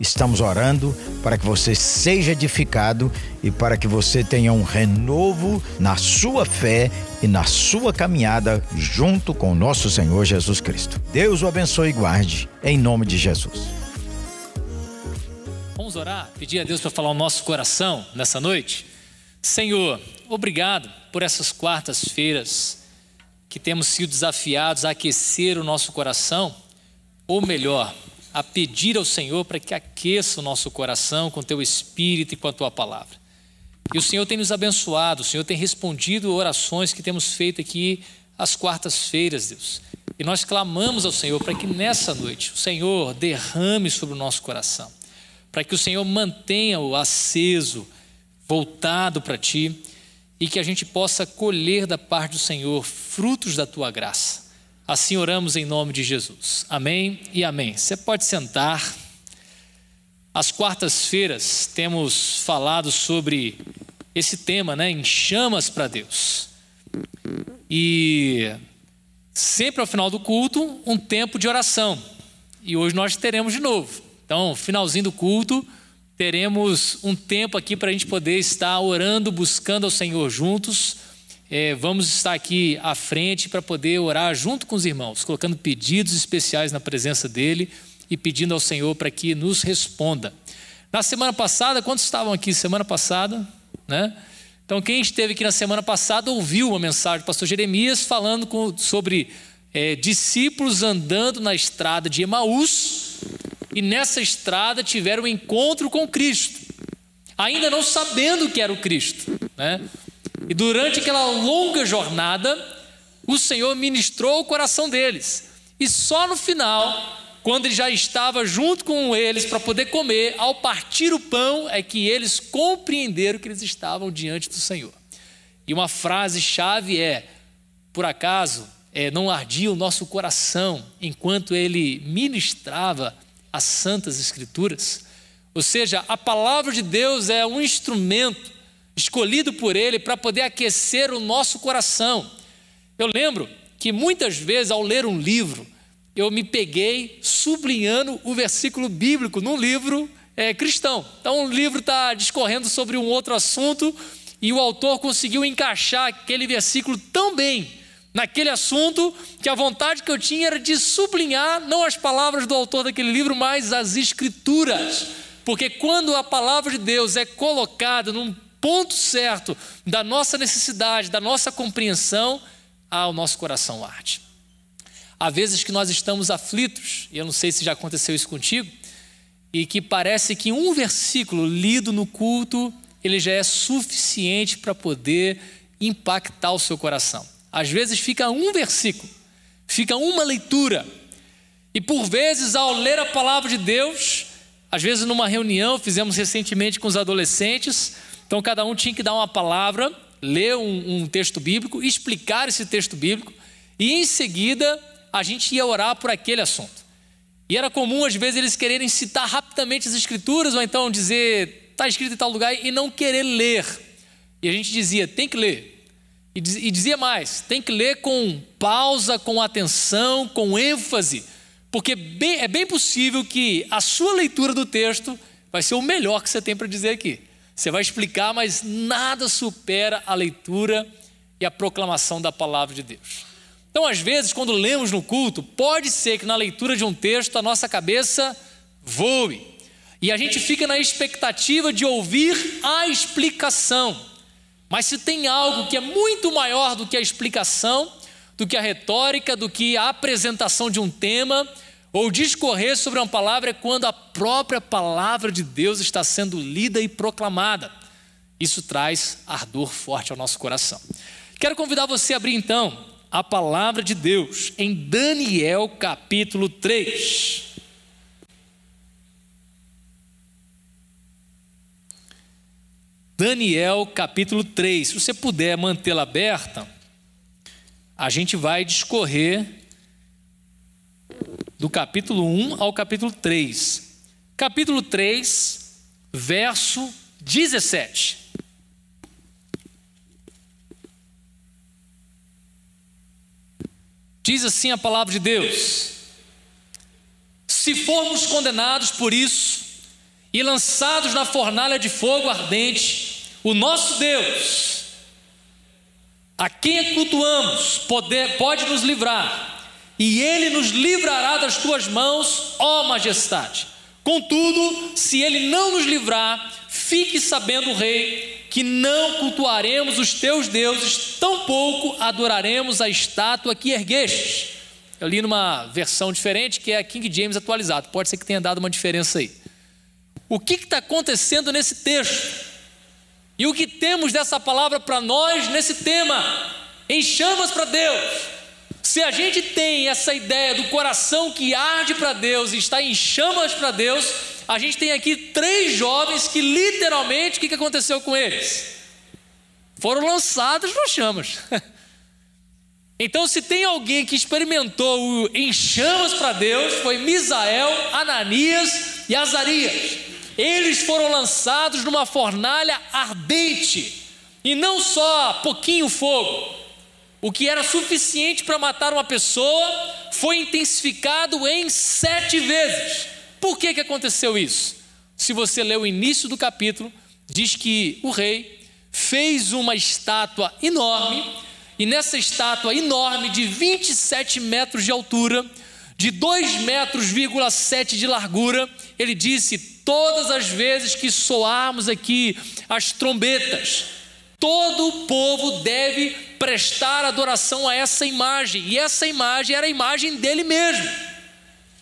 Estamos orando para que você seja edificado e para que você tenha um renovo na sua fé e na sua caminhada junto com o nosso Senhor Jesus Cristo. Deus o abençoe e guarde, em nome de Jesus. Vamos orar, pedir a Deus para falar o nosso coração nessa noite? Senhor, obrigado por essas quartas-feiras que temos sido desafiados a aquecer o nosso coração, ou melhor, a pedir ao Senhor para que aqueça o nosso coração com teu espírito e com a tua palavra. E o Senhor tem nos abençoado, o Senhor tem respondido orações que temos feito aqui às quartas-feiras, Deus. E nós clamamos ao Senhor para que nessa noite o Senhor derrame sobre o nosso coração, para que o Senhor mantenha-o aceso, voltado para ti e que a gente possa colher da parte do Senhor frutos da tua graça. Assim oramos em nome de Jesus. Amém e amém. Você pode sentar. Às quartas-feiras temos falado sobre esse tema, né? Em chamas para Deus. E sempre ao final do culto, um tempo de oração. E hoje nós teremos de novo. Então, finalzinho do culto, teremos um tempo aqui para a gente poder estar orando, buscando ao Senhor juntos é, vamos estar aqui à frente para poder orar junto com os irmãos, colocando pedidos especiais na presença dele e pedindo ao Senhor para que nos responda. Na semana passada, quantos estavam aqui semana passada? Né? Então, quem esteve aqui na semana passada ouviu uma mensagem do pastor Jeremias falando com, sobre é, discípulos andando na estrada de Emaús e nessa estrada tiveram um encontro com Cristo, ainda não sabendo que era o Cristo. Né? E durante aquela longa jornada, o Senhor ministrou o coração deles. E só no final, quando ele já estava junto com eles para poder comer, ao partir o pão, é que eles compreenderam que eles estavam diante do Senhor. E uma frase chave é: por acaso é, não ardia o nosso coração enquanto ele ministrava as santas escrituras? Ou seja, a palavra de Deus é um instrumento escolhido por Ele para poder aquecer o nosso coração. Eu lembro que muitas vezes, ao ler um livro, eu me peguei sublinhando o versículo bíblico num livro é, cristão. Então, o livro está discorrendo sobre um outro assunto e o autor conseguiu encaixar aquele versículo tão bem naquele assunto que a vontade que eu tinha era de sublinhar não as palavras do autor daquele livro, mas as escrituras. Porque quando a palavra de Deus é colocada num ponto certo da nossa necessidade, da nossa compreensão, ah, o nosso coração arde. Há vezes que nós estamos aflitos, e eu não sei se já aconteceu isso contigo, e que parece que um versículo lido no culto, ele já é suficiente para poder impactar o seu coração. Às vezes fica um versículo, fica uma leitura, e por vezes ao ler a palavra de Deus, às vezes numa reunião, fizemos recentemente com os adolescentes, então cada um tinha que dar uma palavra, ler um, um texto bíblico, explicar esse texto bíblico, e em seguida a gente ia orar por aquele assunto. E era comum, às vezes, eles quererem citar rapidamente as escrituras, ou então dizer, está escrito em tal lugar, e não querer ler. E a gente dizia, tem que ler. E dizia mais, tem que ler com pausa, com atenção, com ênfase, porque bem, é bem possível que a sua leitura do texto vai ser o melhor que você tem para dizer aqui. Você vai explicar, mas nada supera a leitura e a proclamação da palavra de Deus. Então, às vezes, quando lemos no culto, pode ser que na leitura de um texto a nossa cabeça voe e a gente fica na expectativa de ouvir a explicação. Mas se tem algo que é muito maior do que a explicação, do que a retórica, do que a apresentação de um tema, ou discorrer sobre uma palavra é quando a própria palavra de Deus está sendo lida e proclamada. Isso traz ardor forte ao nosso coração. Quero convidar você a abrir então a palavra de Deus em Daniel capítulo 3. Daniel capítulo 3. Se você puder mantê-la aberta, a gente vai discorrer do capítulo 1 ao capítulo 3. Capítulo 3, verso 17. Diz assim a palavra de Deus: Se formos condenados por isso e lançados na fornalha de fogo ardente, o nosso Deus, a quem cultuamos, pode nos livrar e ele nos livrará das tuas mãos, ó majestade. Contudo, se ele não nos livrar, fique sabendo, rei, que não cultuaremos os teus deuses, tampouco adoraremos a estátua que erguestes. Eu li numa versão diferente que é a King James atualizado, pode ser que tenha dado uma diferença aí. O que está acontecendo nesse texto? E o que temos dessa palavra para nós nesse tema? Em chamas para Deus. Se a gente tem essa ideia do coração que arde para Deus e está em chamas para Deus, a gente tem aqui três jovens que literalmente, o que aconteceu com eles? Foram lançados nas chamas. Então, se tem alguém que experimentou em chamas para Deus, foi Misael, Ananias e Azarias. Eles foram lançados numa fornalha ardente, e não só pouquinho fogo, o que era suficiente para matar uma pessoa foi intensificado em sete vezes. Por que, que aconteceu isso? Se você ler o início do capítulo, diz que o rei fez uma estátua enorme, e nessa estátua enorme de 27 metros de altura, de 2 metros, de largura, ele disse: todas as vezes que soarmos aqui as trombetas, todo o povo deve prestar adoração a essa imagem, e essa imagem era a imagem dele mesmo.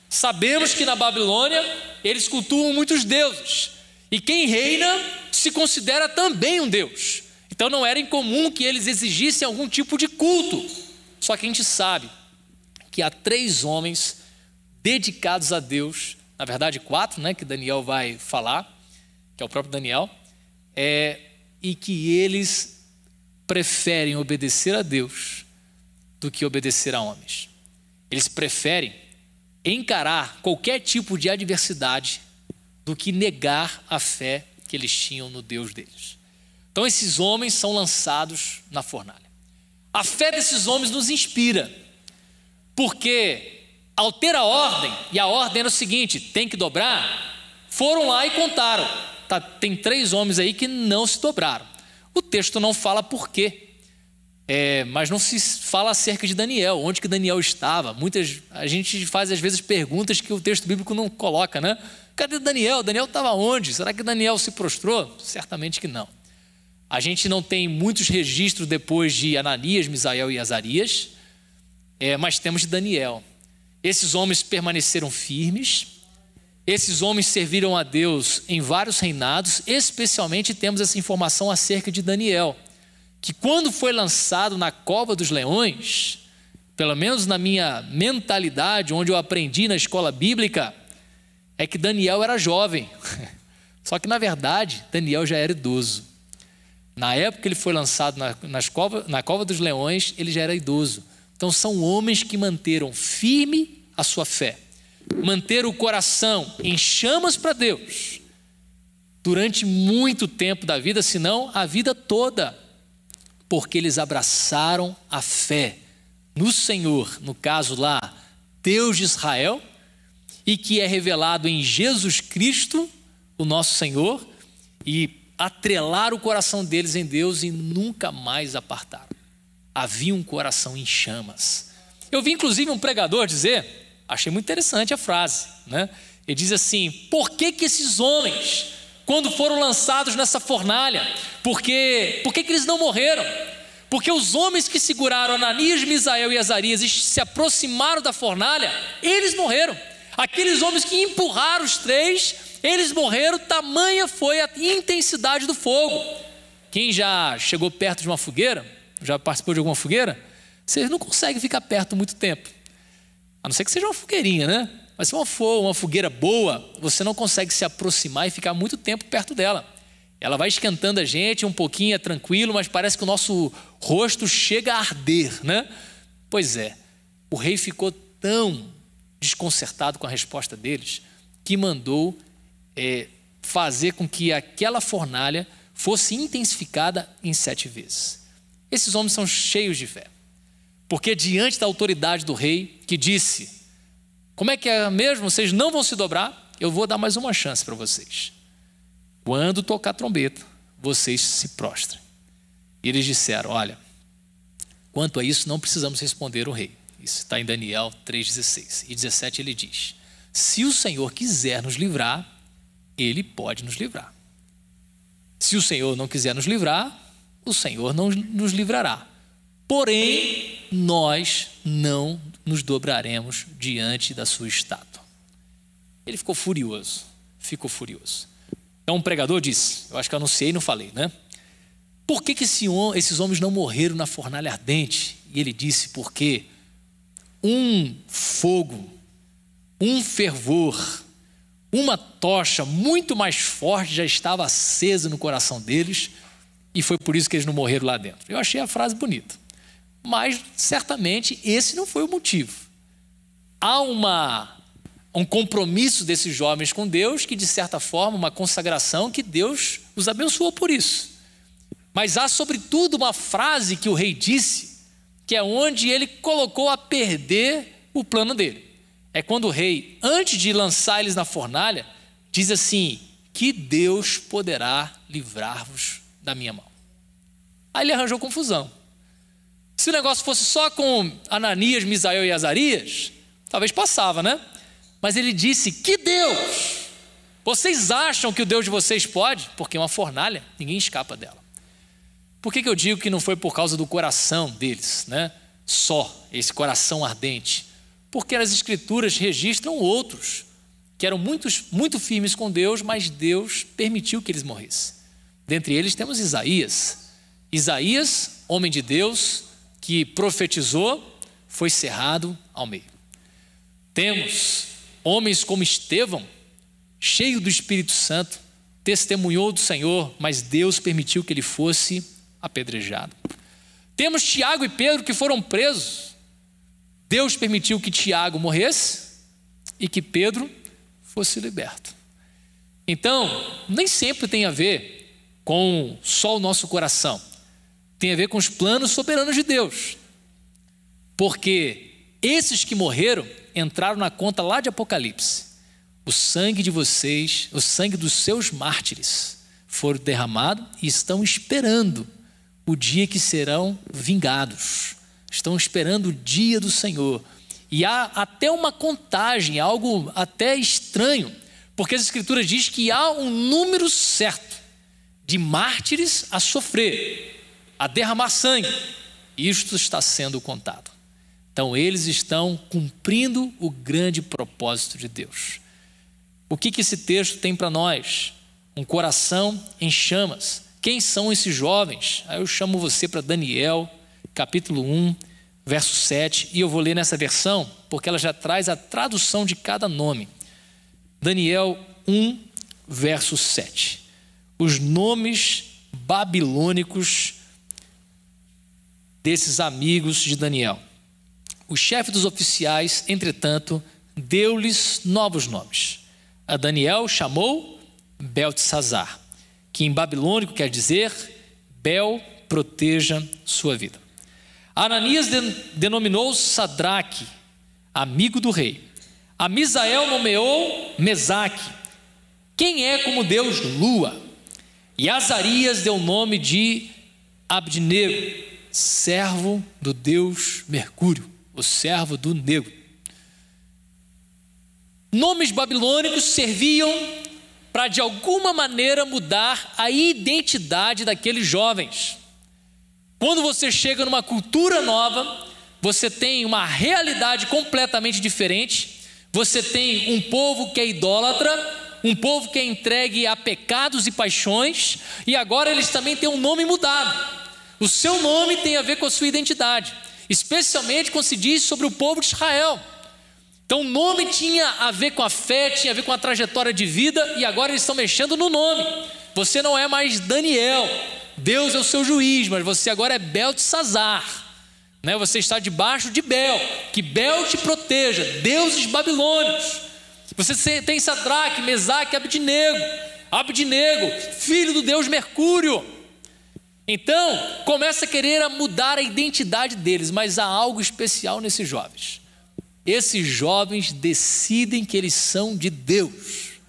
Sabemos que na Babilônia eles cultuam muitos deuses, e quem reina se considera também um deus. Então não era incomum que eles exigissem algum tipo de culto. Só que a gente sabe que há três homens dedicados a Deus, na verdade quatro, né, que Daniel vai falar, que é o próprio Daniel, é, e que eles preferem obedecer a Deus do que obedecer a homens. Eles preferem encarar qualquer tipo de adversidade do que negar a fé que eles tinham no Deus deles. Então, esses homens são lançados na fornalha. A fé desses homens nos inspira, porque ao ter a ordem, e a ordem era o seguinte: tem que dobrar, foram lá e contaram. Tá, tem três homens aí que não se dobraram. O texto não fala por quê. É, mas não se fala acerca de Daniel, onde que Daniel estava. Muitas, a gente faz às vezes perguntas que o texto bíblico não coloca, né? Cadê Daniel? Daniel estava onde? Será que Daniel se prostrou? Certamente que não. A gente não tem muitos registros depois de Ananias, Misael e Azarias, é, mas temos de Daniel. Esses homens permaneceram firmes, esses homens serviram a Deus em vários reinados, especialmente temos essa informação acerca de Daniel, que quando foi lançado na cova dos leões, pelo menos na minha mentalidade, onde eu aprendi na escola bíblica, é que Daniel era jovem. Só que na verdade, Daniel já era idoso. Na época que ele foi lançado na, nas cova, na cova dos leões, ele já era idoso. Então são homens que manteram firme a sua fé manter o coração em chamas para Deus durante muito tempo da vida, senão a vida toda, porque eles abraçaram a fé no Senhor, no caso lá, Deus de Israel, e que é revelado em Jesus Cristo, o nosso Senhor, e atrelar o coração deles em Deus e nunca mais apartaram. Havia um coração em chamas. Eu vi inclusive um pregador dizer Achei muito interessante a frase, né? Ele diz assim: por que, que esses homens, quando foram lançados nessa fornalha, porque, por que, que eles não morreram? Porque os homens que seguraram Ananias, Misael e Azarias e se aproximaram da fornalha, eles morreram. Aqueles homens que empurraram os três, eles morreram, tamanha foi a intensidade do fogo. Quem já chegou perto de uma fogueira, já participou de alguma fogueira, você não consegue ficar perto muito tempo. A não ser que seja uma fogueirinha, né? Mas se for uma fogueira boa, você não consegue se aproximar e ficar muito tempo perto dela. Ela vai esquentando a gente, um pouquinho é tranquilo, mas parece que o nosso rosto chega a arder, né? Pois é, o rei ficou tão desconcertado com a resposta deles que mandou é, fazer com que aquela fornalha fosse intensificada em sete vezes. Esses homens são cheios de fé, porque diante da autoridade do rei, que disse: Como é que é mesmo? Vocês não vão se dobrar? Eu vou dar mais uma chance para vocês. Quando tocar a trombeta, vocês se prostrem. E eles disseram: Olha, quanto a isso, não precisamos responder o rei. Isso está em Daniel 3,16. E 17 ele diz: Se o Senhor quiser nos livrar, ele pode nos livrar. Se o Senhor não quiser nos livrar, o Senhor não nos livrará. Porém, nós não nos dobraremos diante da sua estátua. Ele ficou furioso, ficou furioso. Então um pregador disse, eu acho que eu anunciei e não falei, né? Por que, que esse, esses homens não morreram na fornalha ardente? E ele disse, porque um fogo, um fervor, uma tocha muito mais forte já estava acesa no coração deles e foi por isso que eles não morreram lá dentro. Eu achei a frase bonita. Mas certamente esse não foi o motivo. Há uma um compromisso desses jovens com Deus, que de certa forma, uma consagração que Deus os abençoou por isso. Mas há, sobretudo, uma frase que o rei disse, que é onde ele colocou a perder o plano dele. É quando o rei, antes de lançar eles na fornalha, diz assim: Que Deus poderá livrar-vos da minha mão. Aí ele arranjou confusão. Se o negócio fosse só com Ananias, Misael e Azarias, talvez passava, né? Mas ele disse: Que Deus! Vocês acham que o Deus de vocês pode? Porque é uma fornalha, ninguém escapa dela. Por que, que eu digo que não foi por causa do coração deles, né? Só esse coração ardente. Porque as Escrituras registram outros que eram muitos, muito firmes com Deus, mas Deus permitiu que eles morressem. Dentre eles temos Isaías. Isaías, homem de Deus, que profetizou, foi cerrado ao meio. Temos Homens como Estevão, cheio do Espírito Santo, testemunhou do Senhor, mas Deus permitiu que ele fosse apedrejado. Temos Tiago e Pedro que foram presos. Deus permitiu que Tiago morresse e que Pedro fosse liberto. Então, nem sempre tem a ver com só o nosso coração. Tem a ver com os planos soberanos de Deus. Porque esses que morreram entraram na conta lá de Apocalipse. O sangue de vocês, o sangue dos seus mártires, foram derramados e estão esperando o dia que serão vingados. Estão esperando o dia do Senhor. E há até uma contagem, algo até estranho, porque as Escrituras dizem que há um número certo de mártires a sofrer, a derramar sangue. Isto está sendo contado. Então, eles estão cumprindo o grande propósito de Deus. O que, que esse texto tem para nós? Um coração em chamas. Quem são esses jovens? Aí eu chamo você para Daniel, capítulo 1, verso 7, e eu vou ler nessa versão, porque ela já traz a tradução de cada nome. Daniel 1, verso 7. Os nomes babilônicos desses amigos de Daniel. O chefe dos oficiais, entretanto, deu-lhes novos nomes. A Daniel chamou Beltesazar, que em babilônico quer dizer Bel proteja sua vida. Ananias denominou Sadraque, amigo do rei. A Misael nomeou Mesaque, quem é como Deus Lua. E Azarias deu o nome de Abdinego, servo do Deus Mercúrio o servo do negro. Nomes babilônicos serviam para de alguma maneira mudar a identidade daqueles jovens. Quando você chega numa cultura nova, você tem uma realidade completamente diferente. Você tem um povo que é idólatra, um povo que é entregue a pecados e paixões, e agora eles também têm um nome mudado. O seu nome tem a ver com a sua identidade especialmente quando se diz sobre o povo de Israel. Então, o nome tinha a ver com a fé, tinha a ver com a trajetória de vida, e agora eles estão mexendo no nome. Você não é mais Daniel, Deus é o seu juiz, mas você agora é Beltesazar. Né? Você está debaixo de Bel, que Bel te proteja, deuses babilônios. Você tem Sadraque, Mesaque, Abdinego, Abdinego, filho do deus Mercúrio. Então, começa a querer mudar a identidade deles, mas há algo especial nesses jovens. Esses jovens decidem que eles são de Deus.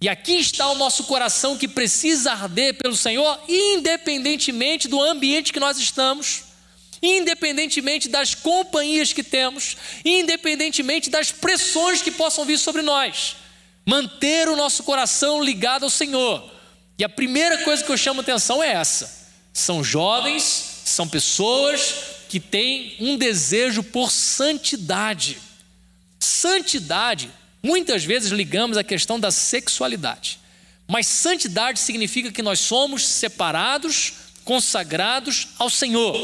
E aqui está o nosso coração que precisa arder pelo Senhor, independentemente do ambiente que nós estamos, independentemente das companhias que temos, independentemente das pressões que possam vir sobre nós. Manter o nosso coração ligado ao Senhor. E a primeira coisa que eu chamo atenção é essa: são jovens, são pessoas que têm um desejo por santidade. Santidade Muitas vezes ligamos a questão da sexualidade, mas santidade significa que nós somos separados, consagrados ao Senhor.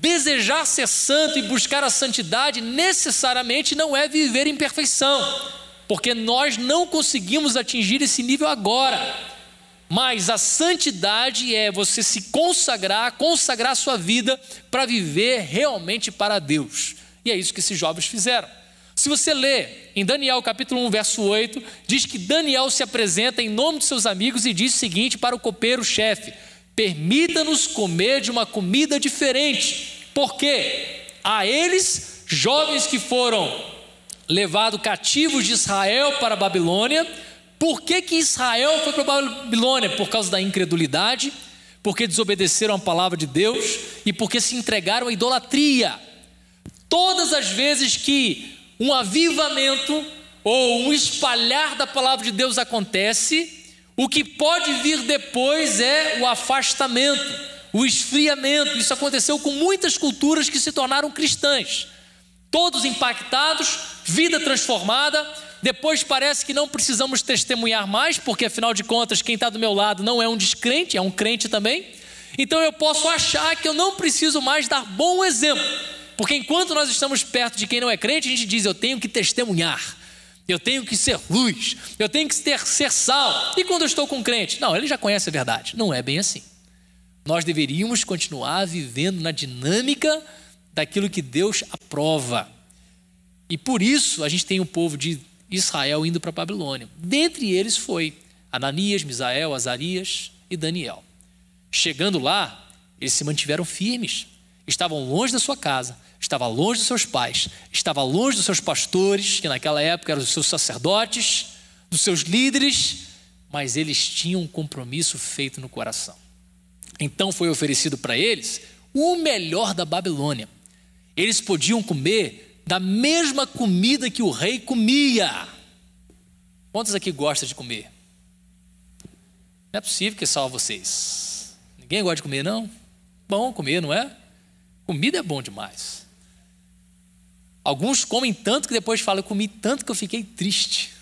Desejar ser santo e buscar a santidade necessariamente não é viver em perfeição, porque nós não conseguimos atingir esse nível agora. Mas a santidade é você se consagrar, consagrar sua vida para viver realmente para Deus. E é isso que esses jovens fizeram. Se você lê em Daniel capítulo 1, verso 8, diz que Daniel se apresenta em nome de seus amigos e diz o seguinte para o copeiro-chefe: Permita-nos comer de uma comida diferente, porque a eles, jovens que foram levados cativos de Israel para a Babilônia, por que, que Israel foi para a Babilônia? Por causa da incredulidade, porque desobedeceram a palavra de Deus e porque se entregaram à idolatria. Todas as vezes que um avivamento ou um espalhar da palavra de Deus acontece, o que pode vir depois é o afastamento, o esfriamento. Isso aconteceu com muitas culturas que se tornaram cristãs. Todos impactados, vida transformada. Depois parece que não precisamos testemunhar mais, porque afinal de contas, quem está do meu lado não é um descrente, é um crente também. Então eu posso achar que eu não preciso mais dar bom exemplo porque enquanto nós estamos perto de quem não é crente, a gente diz: eu tenho que testemunhar, eu tenho que ser luz, eu tenho que ter, ser sal. E quando eu estou com um crente? Não, ele já conhece a verdade. Não é bem assim. Nós deveríamos continuar vivendo na dinâmica daquilo que Deus aprova. E por isso a gente tem o povo de Israel indo para a Babilônia. Dentre eles foi Ananias, Misael, Azarias e Daniel. Chegando lá, eles se mantiveram firmes, estavam longe da sua casa, estava longe dos seus pais, estava longe dos seus pastores, que naquela época eram os seus sacerdotes, dos seus líderes, mas eles tinham um compromisso feito no coração. Então foi oferecido para eles o melhor da Babilônia. Eles podiam comer da mesma comida que o rei comia. Quantos aqui gostam de comer? Não é possível que só vocês. Ninguém gosta de comer, não? Bom comer, não é? Comida é bom demais. Alguns comem tanto que depois falam, eu comi tanto que eu fiquei triste.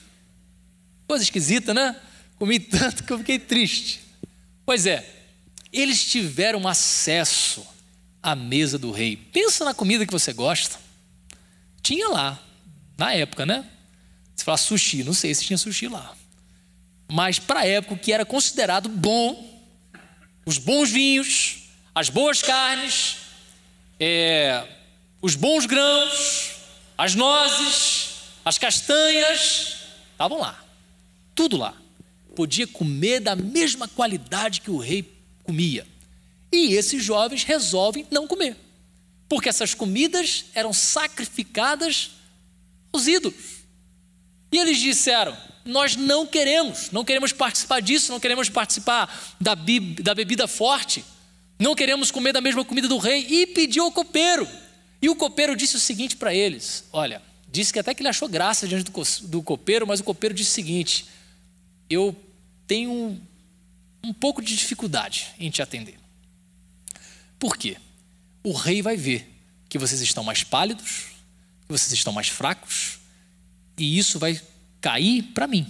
Coisa esquisita, né? Comi tanto que eu fiquei triste. Pois é, eles tiveram acesso à mesa do rei. Pensa na comida que você gosta. Tinha lá, na época, né? Se fala sushi, não sei se tinha sushi lá. Mas para a época, o que era considerado bom, os bons vinhos, as boas carnes, é, os bons grãos, as nozes, as castanhas, estavam lá, tudo lá. Podia comer da mesma qualidade que o rei comia. E esses jovens resolvem não comer, porque essas comidas eram sacrificadas aos ídolos. E eles disseram: Nós não queremos, não queremos participar disso, não queremos participar da, da bebida forte, não queremos comer da mesma comida do rei. E pediu ao copeiro e o copeiro disse o seguinte para eles: olha, disse que até que ele achou graça diante do, do copeiro, mas o copeiro disse o seguinte: eu tenho um, um pouco de dificuldade em te atender. Por quê? O rei vai ver que vocês estão mais pálidos, que vocês estão mais fracos, e isso vai cair para mim.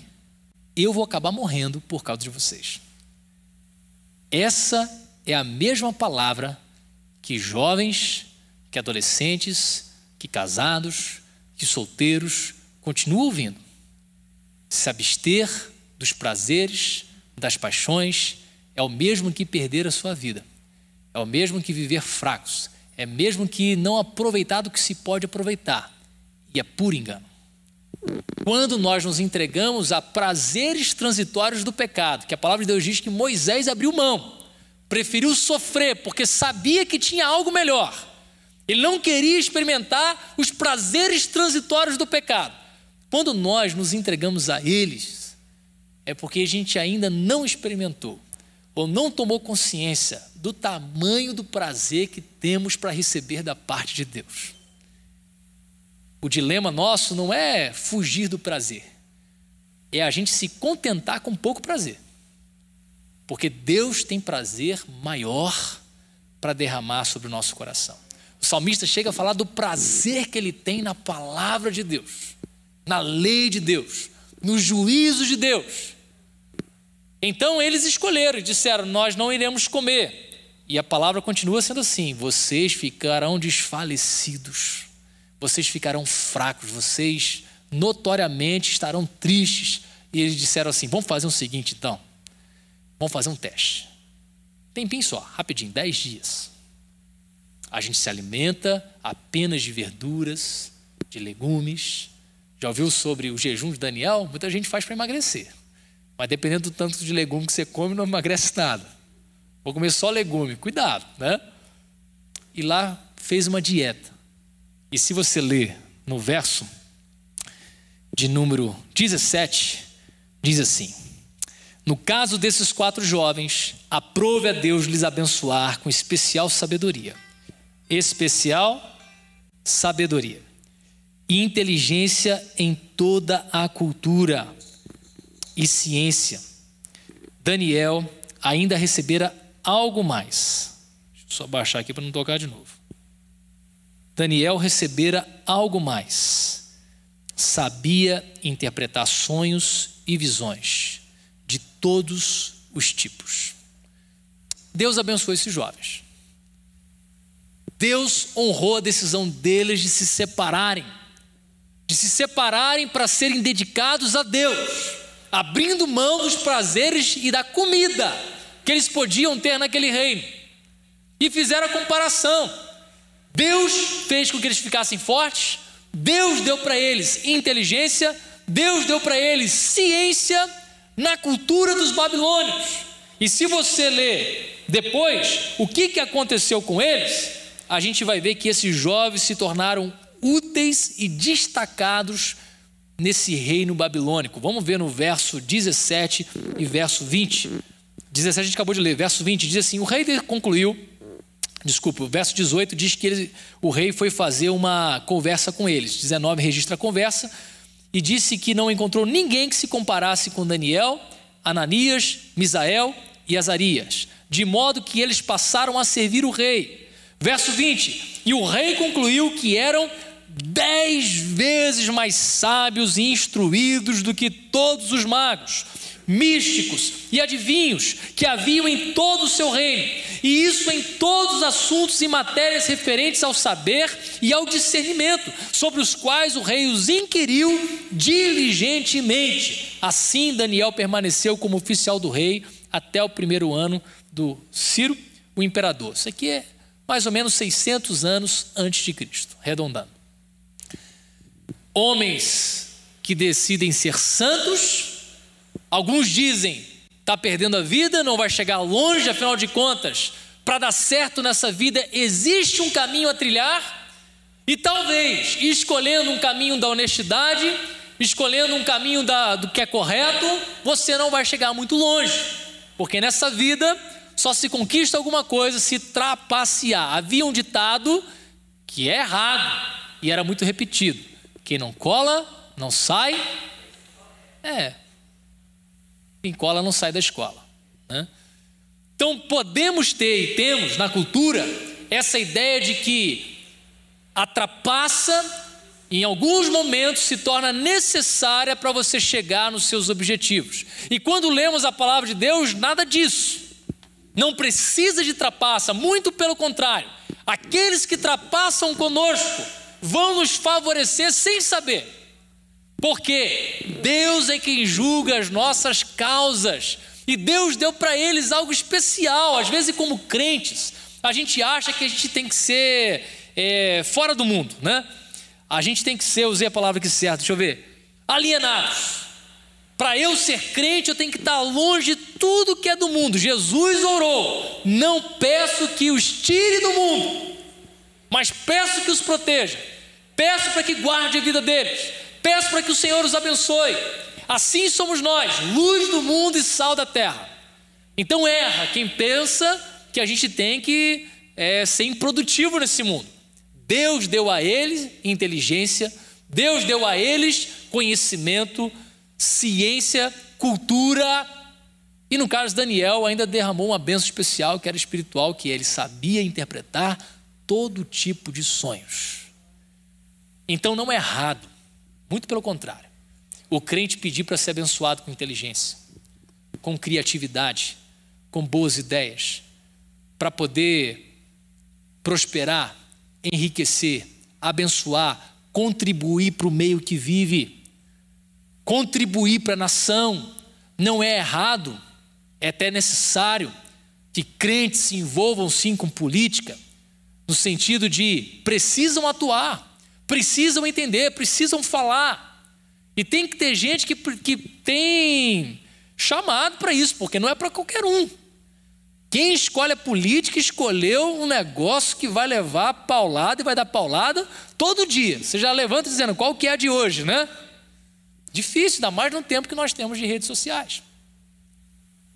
Eu vou acabar morrendo por causa de vocês. Essa é a mesma palavra que jovens que adolescentes, que casados, que solteiros continuam ouvindo. Se abster dos prazeres, das paixões, é o mesmo que perder a sua vida, é o mesmo que viver fracos, é mesmo que não aproveitado o que se pode aproveitar, e é puro engano. Quando nós nos entregamos a prazeres transitórios do pecado, que a palavra de Deus diz que Moisés abriu mão, preferiu sofrer porque sabia que tinha algo melhor. Ele não queria experimentar os prazeres transitórios do pecado. Quando nós nos entregamos a eles, é porque a gente ainda não experimentou ou não tomou consciência do tamanho do prazer que temos para receber da parte de Deus. O dilema nosso não é fugir do prazer, é a gente se contentar com pouco prazer. Porque Deus tem prazer maior para derramar sobre o nosso coração. O salmista chega a falar do prazer que ele tem na palavra de Deus, na lei de Deus, no juízo de Deus. Então eles escolheram e disseram: Nós não iremos comer. E a palavra continua sendo assim: Vocês ficarão desfalecidos, vocês ficarão fracos, vocês notoriamente estarão tristes. E eles disseram assim: Vamos fazer o seguinte então. Vamos fazer um teste. Tempinho só, rapidinho, dez dias. A gente se alimenta apenas de verduras, de legumes. Já ouviu sobre o jejum de Daniel? Muita gente faz para emagrecer. Mas dependendo do tanto de legume que você come, não emagrece nada. Vou comer só legume, cuidado, né? E lá fez uma dieta. E se você ler no verso de número 17, diz assim: No caso desses quatro jovens, aprove a Deus lhes abençoar com especial sabedoria. Especial sabedoria e inteligência em toda a cultura e ciência, Daniel ainda recebera algo mais. Deixa eu só baixar aqui para não tocar de novo. Daniel recebera algo mais. Sabia interpretar sonhos e visões de todos os tipos. Deus abençoou esses jovens. Deus honrou a decisão deles de se separarem, de se separarem para serem dedicados a Deus abrindo mão dos prazeres e da comida que eles podiam ter naquele reino. E fizeram a comparação. Deus fez com que eles ficassem fortes, Deus deu para eles inteligência, Deus deu para eles ciência na cultura dos babilônios. E se você ler depois o que, que aconteceu com eles, a gente vai ver que esses jovens se tornaram úteis e destacados nesse reino babilônico. Vamos ver no verso 17 e verso 20. 17 a gente acabou de ler, verso 20 diz assim: O rei concluiu, desculpa, o verso 18 diz que ele, o rei foi fazer uma conversa com eles. 19 registra a conversa e disse que não encontrou ninguém que se comparasse com Daniel, Ananias, Misael e Azarias, de modo que eles passaram a servir o rei. Verso 20: E o rei concluiu que eram dez vezes mais sábios e instruídos do que todos os magos, místicos e adivinhos que haviam em todo o seu reino, e isso em todos os assuntos e matérias referentes ao saber e ao discernimento, sobre os quais o rei os inquiriu diligentemente. Assim, Daniel permaneceu como oficial do rei até o primeiro ano do Ciro, o imperador. Isso aqui é mais ou menos 600 anos antes de Cristo, arredondando homens que decidem ser santos, alguns dizem está perdendo a vida, não vai chegar longe, afinal de contas, para dar certo nessa vida existe um caminho a trilhar, e talvez escolhendo um caminho da honestidade, escolhendo um caminho da, do que é correto, você não vai chegar muito longe, porque nessa vida só se conquista alguma coisa se trapacear. Havia um ditado que é errado e era muito repetido quem não cola, não sai. É. Quem cola não sai da escola. Né? Então podemos ter e temos na cultura essa ideia de que a trapaça, em alguns momentos, se torna necessária para você chegar nos seus objetivos. E quando lemos a palavra de Deus, nada disso. Não precisa de trapaça, muito pelo contrário. Aqueles que trapaçam conosco vão nos favorecer sem saber. Porque Deus é quem julga as nossas causas. E Deus deu para eles algo especial, às vezes como crentes, A gente acha que a gente tem que ser é, fora do mundo, né? A gente tem que ser, usei a palavra que certa, deixa eu ver, alienados. Para eu ser crente, eu tenho que estar longe de tudo que é do mundo. Jesus orou: não peço que os tire do mundo, mas peço que os proteja. Peço para que guarde a vida deles. Peço para que o Senhor os abençoe. Assim somos nós, luz do mundo e sal da terra. Então erra quem pensa que a gente tem que é, ser improdutivo nesse mundo. Deus deu a eles inteligência, Deus deu a eles conhecimento, ciência, cultura. E no caso de Daniel, ainda derramou uma benção especial que era espiritual, que ele sabia interpretar todo tipo de sonhos. Então não é errado, muito pelo contrário, o crente pedir para ser abençoado com inteligência, com criatividade, com boas ideias, para poder prosperar, enriquecer, abençoar, contribuir para o meio que vive, contribuir para a nação. Não é errado, é até necessário que crentes se envolvam sim com política, no sentido de precisam atuar, precisam entender, precisam falar. E tem que ter gente que, que tem chamado para isso, porque não é para qualquer um. Quem escolhe a política escolheu um negócio que vai levar paulada e vai dar paulada todo dia. Você já levanta dizendo qual que é a de hoje, né? Difícil, ainda mais no tempo que nós temos de redes sociais.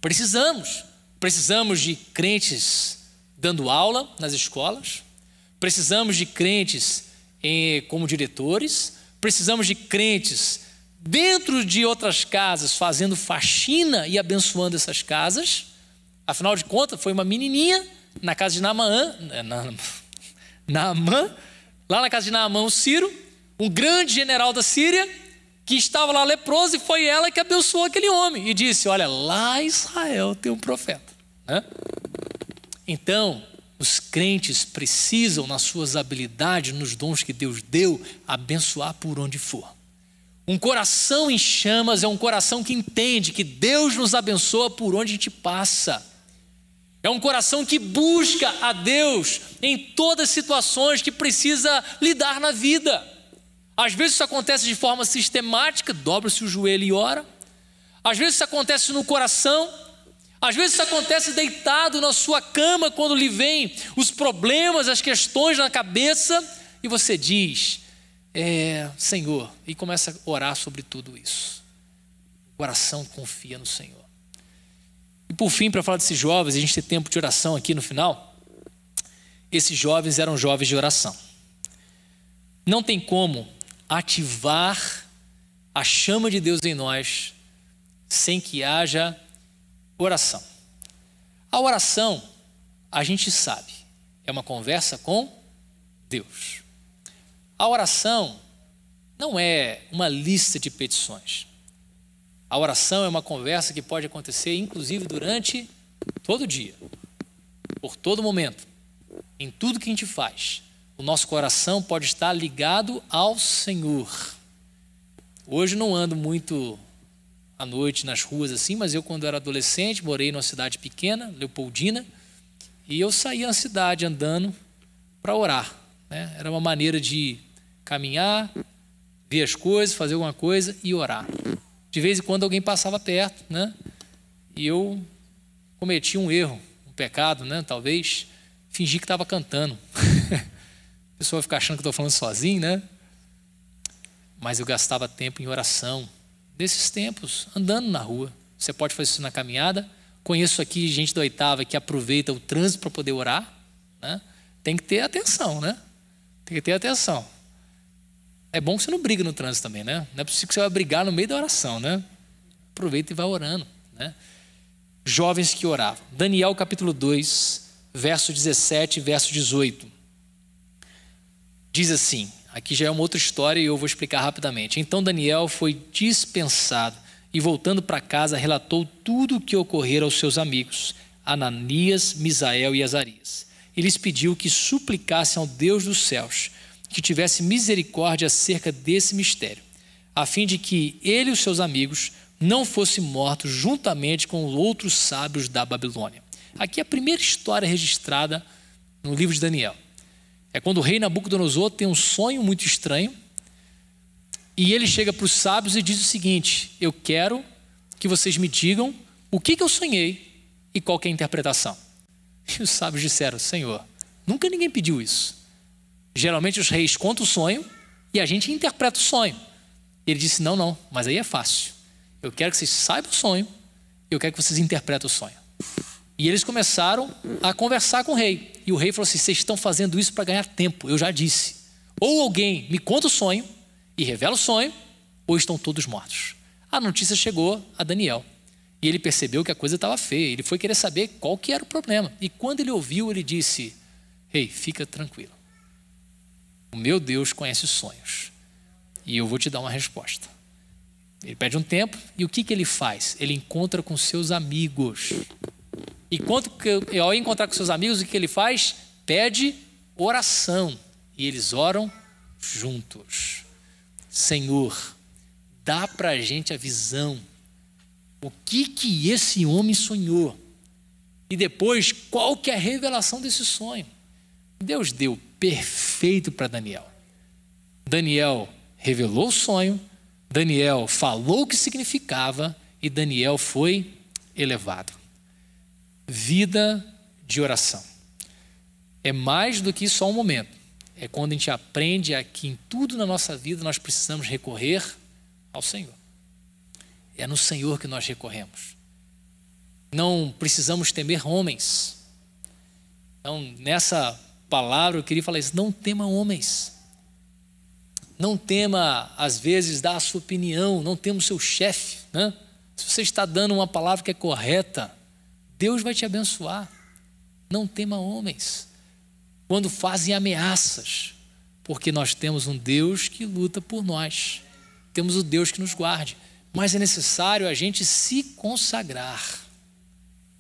Precisamos. Precisamos de crentes dando aula nas escolas. Precisamos de crentes em, como diretores. Precisamos de crentes dentro de outras casas fazendo faxina e abençoando essas casas. Afinal de contas, foi uma menininha na casa de Naamã, é, Naamã, lá na casa de Naamã, o Ciro, um grande general da Síria, que estava lá leproso, e foi ela que abençoou aquele homem e disse: Olha, lá em Israel tem um profeta. Né? Então, os crentes precisam, nas suas habilidades, nos dons que Deus deu, abençoar por onde for. Um coração em chamas é um coração que entende que Deus nos abençoa por onde a gente passa. É um coração que busca a Deus em todas as situações que precisa lidar na vida. Às vezes isso acontece de forma sistemática, dobra-se o joelho e ora. Às vezes isso acontece no coração. Às vezes isso acontece deitado na sua cama quando lhe vêm os problemas, as questões na cabeça e você diz: é, Senhor, e começa a orar sobre tudo isso. O coração confia no Senhor. E por fim, para falar desses jovens, a gente tem tempo de oração aqui no final. Esses jovens eram jovens de oração. Não tem como ativar a chama de Deus em nós sem que haja oração. A oração, a gente sabe, é uma conversa com Deus. A oração não é uma lista de petições. A oração é uma conversa que pode acontecer, inclusive, durante todo dia, por todo momento, em tudo que a gente faz. O nosso coração pode estar ligado ao Senhor. Hoje não ando muito à noite nas ruas assim, mas eu, quando era adolescente, morei numa cidade pequena, Leopoldina, e eu saía na cidade andando para orar. Né? Era uma maneira de caminhar, ver as coisas, fazer alguma coisa e orar. De vez em quando alguém passava perto, né? E eu cometi um erro, um pecado, né? Talvez fingi que estava cantando. a pessoa fica achando que estou falando sozinho, né? Mas eu gastava tempo em oração. Desses tempos, andando na rua. Você pode fazer isso na caminhada. Conheço aqui gente da oitava que aproveita o trânsito para poder orar. Né? Tem que ter atenção, né? Tem que ter atenção. É bom que você não briga no trânsito também, né? Não é possível que você vai brigar no meio da oração, né? Aproveita e vai orando, né? Jovens que oravam. Daniel capítulo 2, verso 17 e verso 18. Diz assim: aqui já é uma outra história e eu vou explicar rapidamente. Então Daniel foi dispensado e, voltando para casa, relatou tudo o que ocorrera aos seus amigos, Ananias, Misael e Azarias. E lhes pediu que suplicassem ao Deus dos céus que tivesse misericórdia acerca desse mistério, a fim de que ele e os seus amigos não fossem mortos juntamente com os outros sábios da Babilônia. Aqui é a primeira história registrada no livro de Daniel. É quando o rei Nabucodonosor tem um sonho muito estranho e ele chega para os sábios e diz o seguinte: Eu quero que vocês me digam o que, que eu sonhei e qual é a interpretação. E os sábios disseram: Senhor, nunca ninguém pediu isso. Geralmente os reis contam o sonho e a gente interpreta o sonho. Ele disse: Não, não, mas aí é fácil. Eu quero que vocês saibam o sonho e eu quero que vocês interpretem o sonho. E eles começaram a conversar com o rei. E o rei falou assim: Vocês estão fazendo isso para ganhar tempo, eu já disse. Ou alguém me conta o sonho e revela o sonho, ou estão todos mortos. A notícia chegou a Daniel. E ele percebeu que a coisa estava feia. Ele foi querer saber qual que era o problema. E quando ele ouviu, ele disse: Rei, hey, fica tranquilo. O meu Deus conhece os sonhos. E eu vou te dar uma resposta. Ele pede um tempo e o que, que ele faz? Ele encontra com seus amigos. E quando ao encontrar com seus amigos, o que ele faz? Pede oração. E eles oram juntos. Senhor, dá para a gente a visão. O que que esse homem sonhou? E depois, qual que é a revelação desse sonho? Deus deu perfeito para Daniel. Daniel revelou o sonho, Daniel falou o que significava e Daniel foi elevado. Vida de oração. É mais do que só um momento. É quando a gente aprende a que em tudo na nossa vida nós precisamos recorrer ao Senhor. É no Senhor que nós recorremos. Não precisamos temer homens. Então, nessa palavra, eu queria falar isso: não tema homens. Não tema, às vezes, dar a sua opinião, não tema o seu chefe. Né? Se você está dando uma palavra que é correta, Deus vai te abençoar. Não tema homens. Quando fazem ameaças, porque nós temos um Deus que luta por nós. Temos o Deus que nos guarde. Mas é necessário a gente se consagrar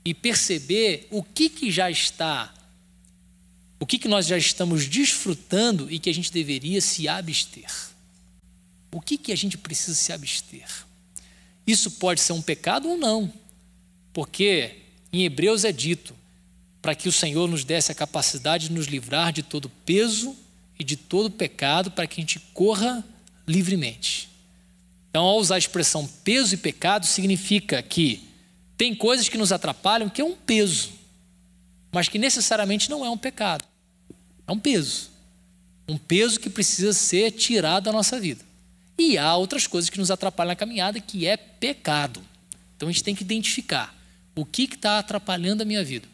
e perceber o que, que já está o que, que nós já estamos desfrutando e que a gente deveria se abster? O que, que a gente precisa se abster? Isso pode ser um pecado ou não, porque em Hebreus é dito para que o Senhor nos desse a capacidade de nos livrar de todo peso e de todo pecado para que a gente corra livremente. Então, ao usar a expressão peso e pecado, significa que tem coisas que nos atrapalham que é um peso mas que necessariamente não é um pecado. É um peso. Um peso que precisa ser tirado da nossa vida. E há outras coisas que nos atrapalham na caminhada, que é pecado. Então a gente tem que identificar o que está atrapalhando a minha vida.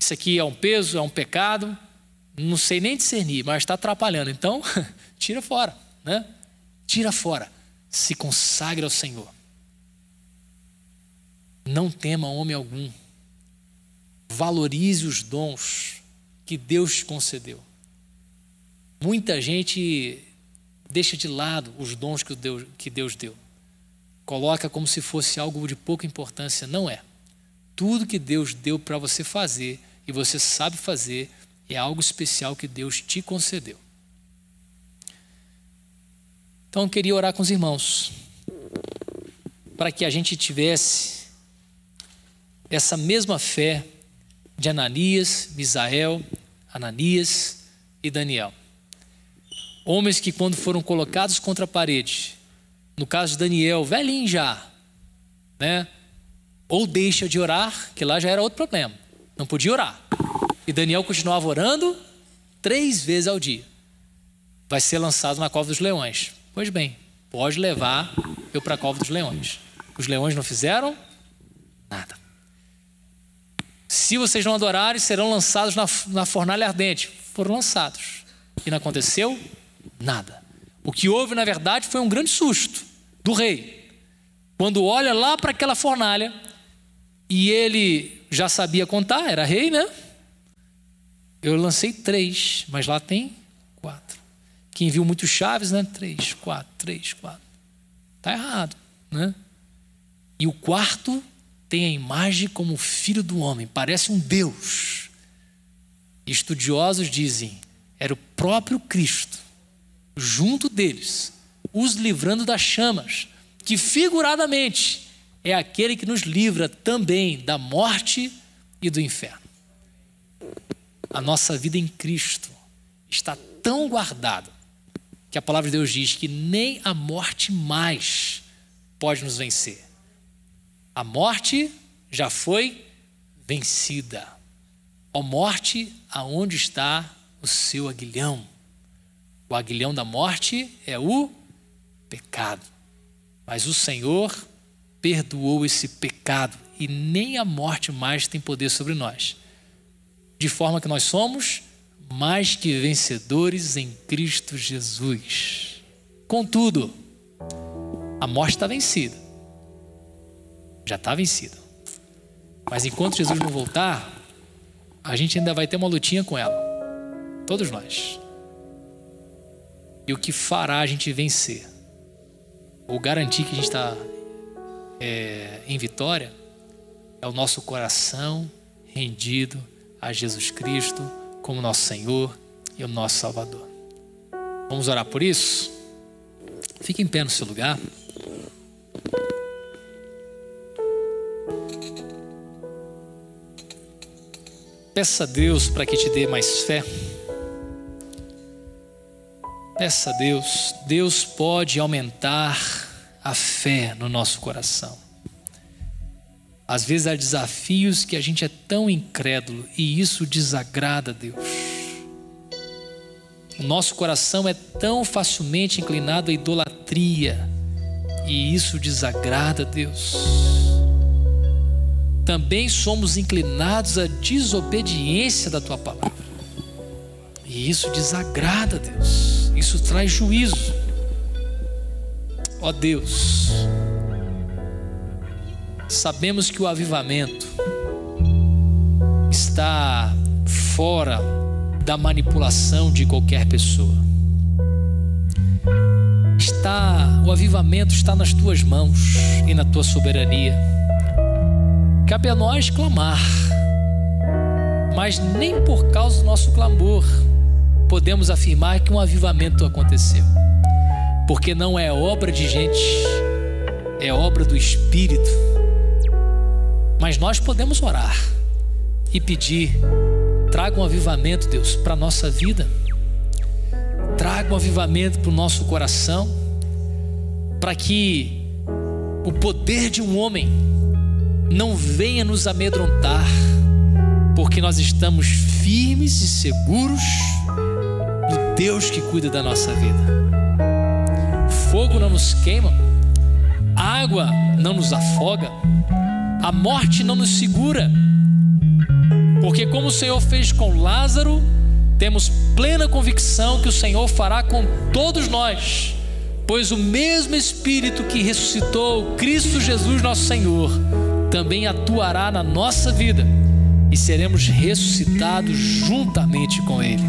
Isso aqui é um peso, é um pecado, não sei nem discernir, mas está atrapalhando. Então, tira fora, né? Tira fora. Se consagre ao Senhor. Não tema homem algum valorize os dons que Deus te concedeu. Muita gente deixa de lado os dons que Deus, que Deus deu. Coloca como se fosse algo de pouca importância. Não é. Tudo que Deus deu para você fazer e você sabe fazer é algo especial que Deus te concedeu. Então eu queria orar com os irmãos para que a gente tivesse essa mesma fé de Ananias, Misael, Ananias e Daniel. Homens que, quando foram colocados contra a parede, no caso de Daniel, velhinho já, né? Ou deixa de orar, que lá já era outro problema, não podia orar. E Daniel continuava orando três vezes ao dia. Vai ser lançado na cova dos leões. Pois bem, pode levar eu para a cova dos leões. Os leões não fizeram nada. Se vocês não adorarem, serão lançados na, na fornalha ardente. Foram lançados. E não aconteceu nada. O que houve, na verdade, foi um grande susto do rei. Quando olha lá para aquela fornalha, e ele já sabia contar, era rei, né? Eu lancei três, mas lá tem quatro. Quem viu muitos chaves, né? Três, quatro, três, quatro. Está errado, né? E o quarto tem a imagem como filho do homem, parece um Deus. Estudiosos dizem, era o próprio Cristo, junto deles, os livrando das chamas, que figuradamente é aquele que nos livra também da morte e do inferno. a nossa vida em Cristo está tão guardada que a palavra de Deus diz que nem a morte mais pode nos vencer. A morte já foi vencida. Ó morte, aonde está o seu aguilhão? O aguilhão da morte é o pecado. Mas o Senhor perdoou esse pecado e nem a morte mais tem poder sobre nós. De forma que nós somos mais que vencedores em Cristo Jesus. Contudo, a morte está vencida. Já está vencida. Mas enquanto Jesus não voltar, a gente ainda vai ter uma lutinha com ela. Todos nós. E o que fará a gente vencer? Ou garantir que a gente está é, em vitória? É o nosso coração rendido a Jesus Cristo como nosso Senhor e o nosso Salvador. Vamos orar por isso? Fique em pé no seu lugar. Peça a Deus para que te dê mais fé. Peça a Deus, Deus pode aumentar a fé no nosso coração. Às vezes há desafios que a gente é tão incrédulo e isso desagrada a Deus. O nosso coração é tão facilmente inclinado à idolatria e isso desagrada a Deus. Também somos inclinados à desobediência da tua palavra. E isso desagrada a Deus. Isso traz juízo. Ó Deus, Sabemos que o avivamento está fora da manipulação de qualquer pessoa. Está, o avivamento está nas tuas mãos e na tua soberania. Cabe a nós clamar, mas nem por causa do nosso clamor podemos afirmar que um avivamento aconteceu, porque não é obra de gente, é obra do Espírito mas nós podemos orar e pedir: traga um avivamento, Deus, para a nossa vida. Traga um avivamento para o nosso coração, para que o poder de um homem não venha nos amedrontar, porque nós estamos firmes e seguros no Deus que cuida da nossa vida. Fogo não nos queima, água não nos afoga a morte não nos segura, porque, como o Senhor fez com Lázaro, temos plena convicção que o Senhor fará com todos nós, pois o mesmo Espírito que ressuscitou Cristo Jesus, nosso Senhor, também atuará na nossa vida e seremos ressuscitados juntamente com Ele.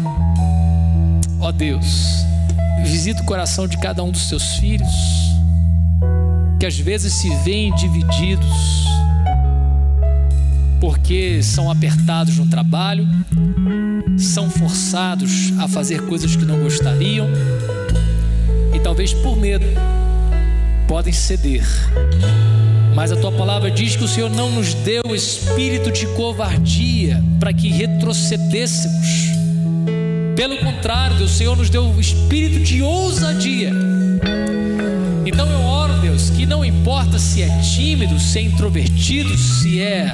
Ó Deus, visita o coração de cada um dos teus filhos, que às vezes se veem divididos, porque são apertados no trabalho, são forçados a fazer coisas que não gostariam e talvez por medo podem ceder. Mas a tua palavra diz que o Senhor não nos deu espírito de covardia para que retrocedêssemos. Pelo contrário, o Senhor nos deu o espírito de ousadia. Então eu oro, Deus, que não importa se é tímido, se é introvertido, se é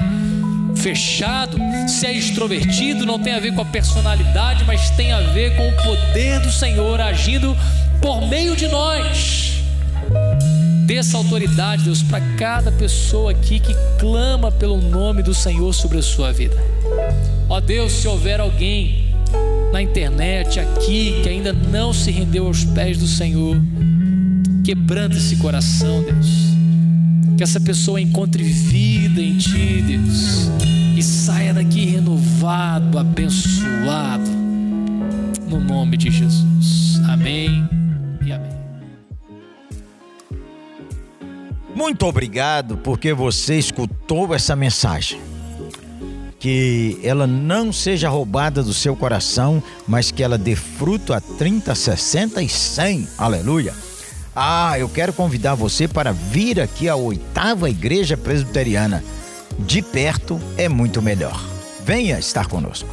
fechado, se é extrovertido, não tem a ver com a personalidade, mas tem a ver com o poder do Senhor agindo por meio de nós. Dê essa autoridade, Deus, para cada pessoa aqui que clama pelo nome do Senhor sobre a sua vida. Ó Deus, se houver alguém internet, aqui, que ainda não se rendeu aos pés do Senhor, quebranta esse coração, Deus que essa pessoa encontre vida em Ti, Deus, e saia daqui renovado, abençoado, no nome de Jesus. Amém e amém. Muito obrigado porque você escutou essa mensagem. Que ela não seja roubada do seu coração, mas que ela dê fruto a 30, 60 e 100. Aleluia. Ah, eu quero convidar você para vir aqui à oitava Igreja Presbiteriana. De perto é muito melhor. Venha estar conosco.